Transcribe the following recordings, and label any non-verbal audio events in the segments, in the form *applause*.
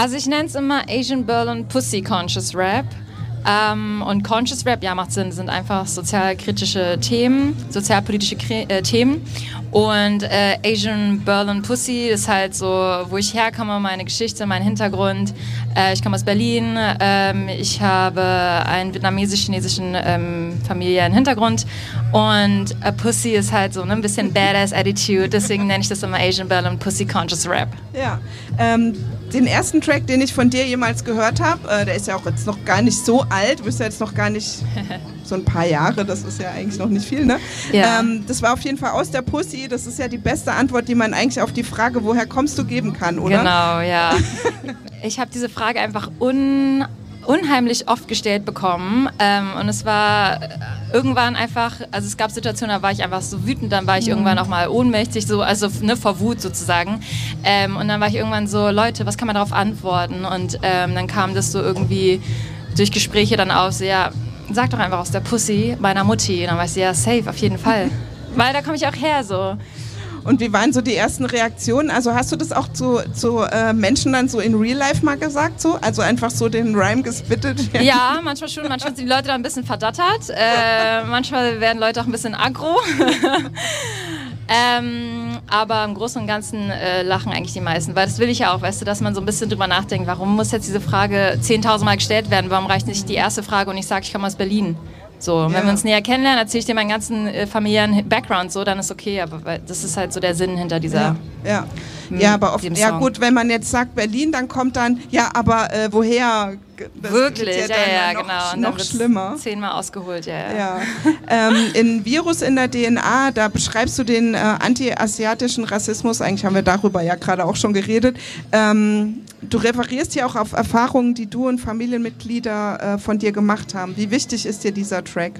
Also ich nenne es immer Asian Berlin Pussy Conscious Rap. Ähm, und Conscious Rap, ja, macht Sinn, sind einfach sozialkritische Themen, sozialpolitische Kre äh, Themen. Und äh, Asian Berlin Pussy ist halt so, wo ich herkomme, meine Geschichte, mein Hintergrund. Äh, ich komme aus Berlin. Ähm, ich habe einen vietnamesisch-chinesischen ähm, familiären Hintergrund. Und äh, Pussy ist halt so ne, ein bisschen Badass Attitude. Deswegen nenne ich das immer Asian Berlin Pussy Conscious Rap. Ja. Den ersten Track, den ich von dir jemals gehört habe, äh, der ist ja auch jetzt noch gar nicht so alt, du bist ja jetzt noch gar nicht *laughs* so ein paar Jahre, das ist ja eigentlich noch nicht viel, ne? Ja. Ähm, das war auf jeden Fall aus der Pussy, das ist ja die beste Antwort, die man eigentlich auf die Frage, woher kommst du, geben kann, oder? Genau, ja. *laughs* ich habe diese Frage einfach un unheimlich oft gestellt bekommen. Ähm, und es war irgendwann einfach, also es gab Situationen, da war ich einfach so wütend, dann war ich irgendwann auch mal ohnmächtig, so also ne, vor Wut sozusagen. Ähm, und dann war ich irgendwann so, Leute, was kann man darauf antworten? Und ähm, dann kam das so irgendwie durch Gespräche dann auf, so ja, sag doch einfach aus der Pussy meiner Mutti. Und dann war ich so, ja, safe, auf jeden Fall, *laughs* weil da komme ich auch her so. Und wie waren so die ersten Reaktionen? Also hast du das auch zu, zu äh, Menschen dann so in Real Life mal gesagt? So? Also einfach so den Rhyme gespittet? *laughs* Ja, manchmal schon. Manchmal sind die Leute da ein bisschen verdattert. Äh, manchmal werden Leute auch ein bisschen aggro. *laughs* ähm, aber im Großen und Ganzen äh, lachen eigentlich die meisten, weil das will ich ja auch, weißt du, dass man so ein bisschen drüber nachdenkt, warum muss jetzt diese Frage 10.000 Mal gestellt werden? Warum reicht nicht die erste Frage und ich sage, ich komme aus Berlin? So, ja. wenn wir uns näher kennenlernen, erzähle ich dir meinen ganzen äh, familiären Background, so, dann ist okay, aber weil, das ist halt so der Sinn hinter dieser. Ja, ja. Ja aber oft, ja gut, wenn man jetzt sagt Berlin, dann kommt dann, ja, aber äh, woher? Das Wirklich, ja, ja, noch, genau. Und noch schlimmer. Zehnmal ausgeholt, ja. ja. ja. ähm, in Virus in der DNA, da beschreibst du den äh, anti-asiatischen Rassismus, eigentlich haben wir darüber ja gerade auch schon geredet. Ähm, du referierst ja auch auf Erfahrungen, die du und Familienmitglieder äh, von dir gemacht haben. Wie wichtig ist dir dieser Track?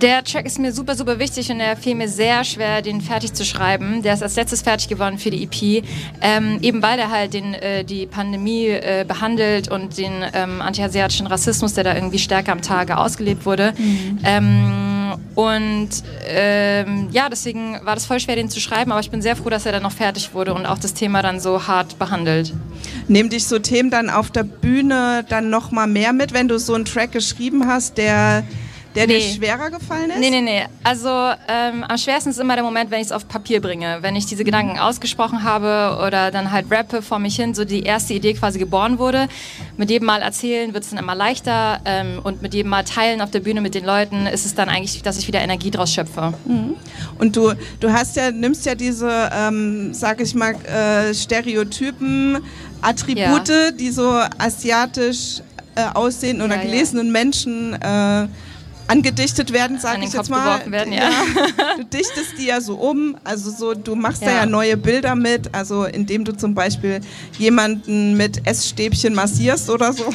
Der Track ist mir super, super wichtig und er fiel mir sehr schwer, den fertig zu schreiben. Der ist als letztes fertig geworden für die EP, ähm, eben weil er halt den, äh, die Pandemie äh, behandelt und den ähm, antiasiatischen Rassismus, der da irgendwie stärker am Tage ausgelebt wurde. Mhm. Ähm, und ähm, ja, deswegen war das voll schwer, den zu schreiben, aber ich bin sehr froh, dass er dann noch fertig wurde und auch das Thema dann so hart behandelt. Nehmen dich so Themen dann auf der Bühne dann noch mal mehr mit, wenn du so einen Track geschrieben hast, der der nee. dir schwerer gefallen ist? Nee, nee, nee. Also ähm, am schwersten ist immer der Moment, wenn ich es auf Papier bringe. Wenn ich diese Gedanken ausgesprochen habe oder dann halt rappe vor mich hin, so die erste Idee quasi geboren wurde. Mit jedem Mal erzählen wird es dann immer leichter ähm, und mit jedem Mal teilen auf der Bühne mit den Leuten ist es dann eigentlich, dass ich wieder Energie draus schöpfe. Mhm. Und du, du hast ja, nimmst ja diese, ähm, sag ich mal, äh, Stereotypen, Attribute, ja. die so asiatisch äh, aussehen oder ja, gelesenen ja. Menschen äh, angedichtet werden, sage ich jetzt mal. Werden, ja. ja. Du dichtest die ja so um, also so, du machst ja. da ja neue Bilder mit, also indem du zum Beispiel jemanden mit Essstäbchen massierst oder so.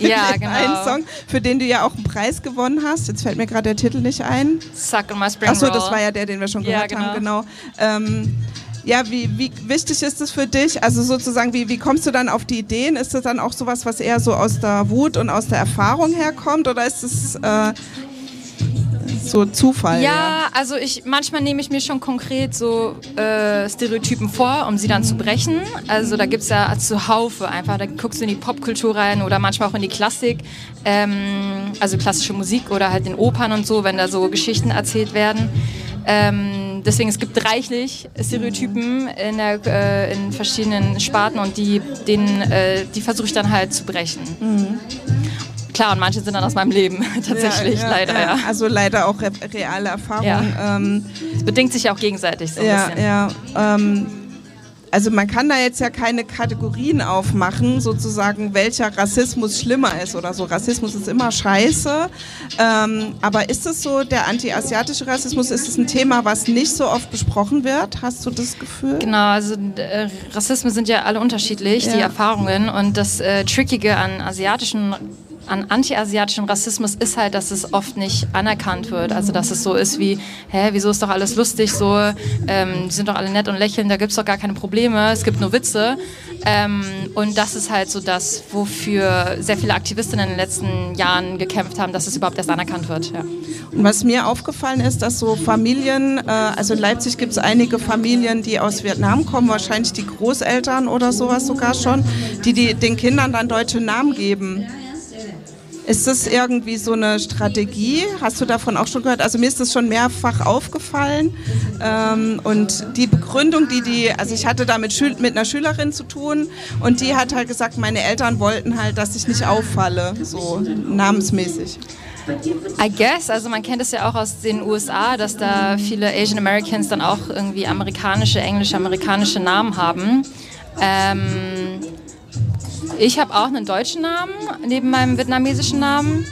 Ja, *laughs* genau. Einen Song, für den du ja auch einen Preis gewonnen hast. Jetzt fällt mir gerade der Titel nicht ein. Suck on my spring Achso, das war ja der, den wir schon gehört ja, genau. haben, genau. Ähm, ja, wie, wie wichtig ist es für dich? Also sozusagen, wie, wie kommst du dann auf die Ideen? Ist das dann auch sowas, was eher so aus der Wut und aus der Erfahrung herkommt? Oder ist es äh, so Zufall. Ja, ja, also ich manchmal nehme ich mir schon konkret so äh, Stereotypen vor, um sie dann zu brechen. Also da gibt es ja zuhaufe einfach, da guckst du in die Popkultur rein oder manchmal auch in die Klassik, ähm, also klassische Musik oder halt in Opern und so, wenn da so Geschichten erzählt werden. Ähm, deswegen es gibt reichlich Stereotypen in, der, äh, in verschiedenen Sparten und die, den, äh, die versuche ich dann halt zu brechen. Mhm klar, und manche sind dann aus meinem Leben *laughs* tatsächlich, ja, ja, leider. Ja. Also leider auch re reale Erfahrung. Ähm, es bedingt sich auch gegenseitig so ein ja, bisschen. Ja, ähm, also man kann da jetzt ja keine Kategorien aufmachen, sozusagen, welcher Rassismus schlimmer ist oder so. Rassismus ist immer scheiße. Ähm, aber ist es so, der anti-asiatische Rassismus, ist es ein Thema, was nicht so oft besprochen wird? Hast du das Gefühl? Genau, also äh, Rassismen sind ja alle unterschiedlich, ja. die Erfahrungen. Und das äh, Trickige an asiatischen an anti-asiatischem Rassismus ist halt, dass es oft nicht anerkannt wird. Also dass es so ist wie, hä, wieso ist doch alles lustig so, ähm, die sind doch alle nett und lächeln, da gibt es doch gar keine Probleme, es gibt nur Witze. Ähm, und das ist halt so das, wofür sehr viele Aktivistinnen in den letzten Jahren gekämpft haben, dass es überhaupt erst anerkannt wird. Ja. Und was mir aufgefallen ist, dass so Familien, äh, also in Leipzig gibt es einige Familien, die aus Vietnam kommen, wahrscheinlich die Großeltern oder sowas sogar schon, die, die den Kindern dann deutsche Namen geben. Ist das irgendwie so eine Strategie? Hast du davon auch schon gehört? Also mir ist das schon mehrfach aufgefallen. Ähm, und die Begründung, die die, also ich hatte da mit, Schül mit einer Schülerin zu tun und die hat halt gesagt, meine Eltern wollten halt, dass ich nicht auffalle, so namensmäßig. I guess, also man kennt es ja auch aus den USA, dass da viele Asian Americans dann auch irgendwie amerikanische, englische, amerikanische Namen haben. Ähm, ich habe auch einen deutschen Namen neben meinem vietnamesischen Namen.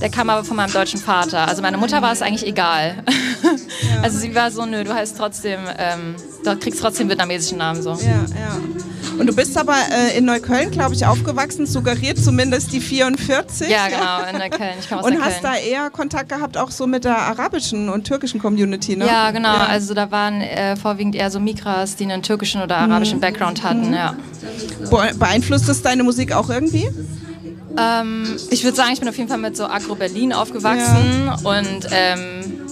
Der kam aber von meinem deutschen Vater. Also meine Mutter war es eigentlich egal. *laughs* Also sie war so, nö, du heißt trotzdem, ähm, du kriegst trotzdem vietnamesischen Namen so. Ja, ja. Und du bist aber äh, in Neukölln, glaube ich, aufgewachsen, suggeriert zumindest die 44. Ja, genau, in Neukölln. Ich aus Und Neukölln. hast da eher Kontakt gehabt auch so mit der arabischen und türkischen Community, ne? Ja, genau. Ja. Also da waren äh, vorwiegend eher so Mikras, die einen türkischen oder arabischen mhm. Background hatten, mhm. ja. Beeinflusst das deine Musik auch irgendwie? Ähm, ich würde sagen, ich bin auf jeden Fall mit so Agro Berlin aufgewachsen ja. und ähm,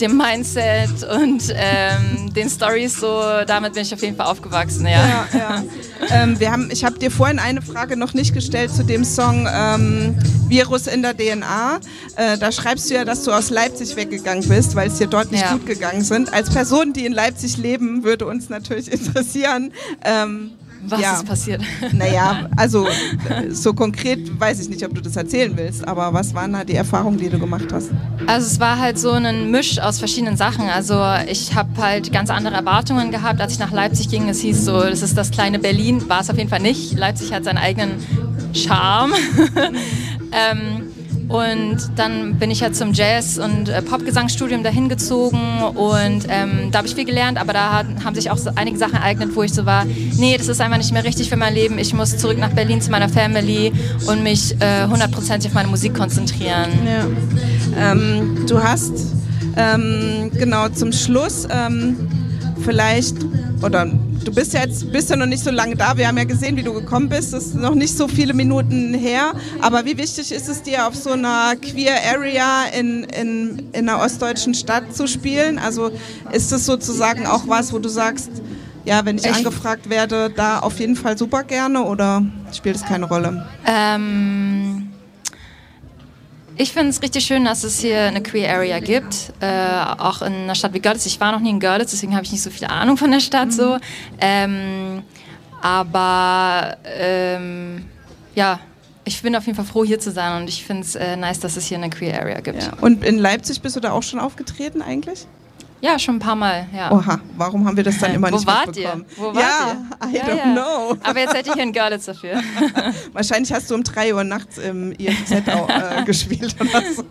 dem Mindset und ähm, den Stories so, damit bin ich auf jeden Fall aufgewachsen, ja. ja, ja. ähm, wir haben, ich habe dir vorhin eine Frage noch nicht gestellt zu dem Song ähm, Virus in der DNA. Äh, da schreibst du ja, dass du aus Leipzig weggegangen bist, weil es dir dort nicht ja. gut gegangen sind. Als Person, die in Leipzig leben, würde uns natürlich *laughs* interessieren, ähm, was ja. ist passiert? *laughs* Naja, also so konkret weiß ich nicht, ob du das erzählen willst, aber was waren da die Erfahrungen, die du gemacht hast? Also es war halt so ein Misch aus verschiedenen Sachen. Also ich habe halt ganz andere Erwartungen gehabt, als ich nach Leipzig ging. Es hieß so, das ist das kleine Berlin. War es auf jeden Fall nicht. Leipzig hat seinen eigenen Charme. *laughs* ähm, und dann bin ich ja zum Jazz- und äh, Popgesangsstudium dahin gezogen und ähm, da habe ich viel gelernt, aber da hat, haben sich auch so einige Sachen ereignet, wo ich so war, nee, das ist einfach nicht mehr richtig für mein Leben. Ich muss zurück nach Berlin zu meiner Family und mich äh, hundertprozentig äh, auf meine Musik konzentrieren. Ja. Ähm, du hast ähm, genau zum Schluss ähm, vielleicht oder du bist ja jetzt bist ja noch nicht so lange da. Wir haben ja gesehen, wie du gekommen bist. Das ist noch nicht so viele Minuten her. Aber wie wichtig ist es dir, auf so einer Queer Area in, in, in einer ostdeutschen Stadt zu spielen? Also ist das sozusagen auch was, wo du sagst, ja, wenn ich, ich angefragt werde, da auf jeden Fall super gerne oder spielt es keine Rolle? Ähm ich finde es richtig schön, dass es hier eine Queer Area gibt, äh, auch in einer Stadt wie Görlitz. Ich war noch nie in Görlitz, deswegen habe ich nicht so viel Ahnung von der Stadt. Mhm. So. Ähm, aber ähm, ja, ich bin auf jeden Fall froh, hier zu sein und ich finde es äh, nice, dass es hier eine Queer Area gibt. Ja. Und in Leipzig bist du da auch schon aufgetreten eigentlich? Ja, schon ein paar Mal, ja. Oha, warum haben wir das dann immer Wo nicht wart mitbekommen? Ihr? Wo wart ja, ihr? I ja, don't ja. know. Aber jetzt hätte ich in Görlitz dafür. *laughs* Wahrscheinlich hast du um 3 Uhr nachts im IFZ äh, *laughs* gespielt oder so.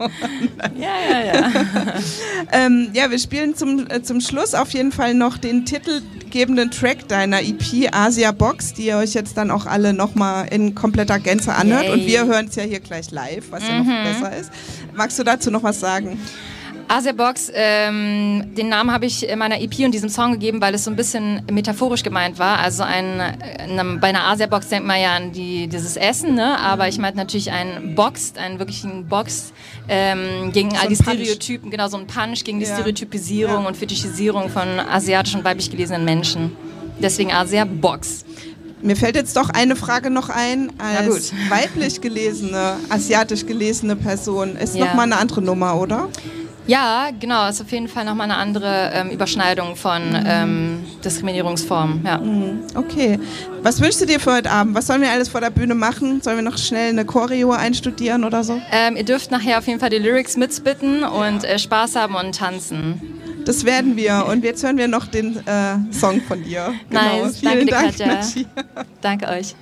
ja, ja, ja. *laughs* ähm, ja, wir spielen zum, äh, zum Schluss auf jeden Fall noch den titelgebenden Track deiner EP Asia Box, die ihr euch jetzt dann auch alle nochmal in kompletter Gänze anhört. Yay. Und wir hören es ja hier gleich live, was mhm. ja noch mhm. besser ist. Magst du dazu noch was sagen? Asiabox, ähm, den Namen habe ich meiner EP und diesem Song gegeben, weil es so ein bisschen metaphorisch gemeint war. Also ein, eine, bei einer Asiabox denkt man ja an die, dieses Essen, ne? aber ich meinte natürlich ein Boxed, einen wirklichen Box ähm, gegen so all die Stereotypen, Punch. genau so ein Punch gegen die ja. Stereotypisierung ja. und Fetischisierung von asiatisch und weiblich gelesenen Menschen. Deswegen Asia-Box. Mir fällt jetzt doch eine Frage noch ein. Als weiblich gelesene, asiatisch gelesene Person ist ja. nochmal eine andere Nummer, oder? Ja, genau. Ist auf jeden Fall nochmal eine andere ähm, Überschneidung von ähm, Diskriminierungsformen. Ja. Mhm. Okay. Was wünschst du dir für heute Abend? Was sollen wir alles vor der Bühne machen? Sollen wir noch schnell eine Choreo einstudieren oder so? Ähm, ihr dürft nachher auf jeden Fall die Lyrics mitspitten und äh, Spaß haben und tanzen. Das werden wir. Und jetzt hören wir noch den äh, Song von dir. Genau. Nice. Vielen Danke, Dank, Danke euch.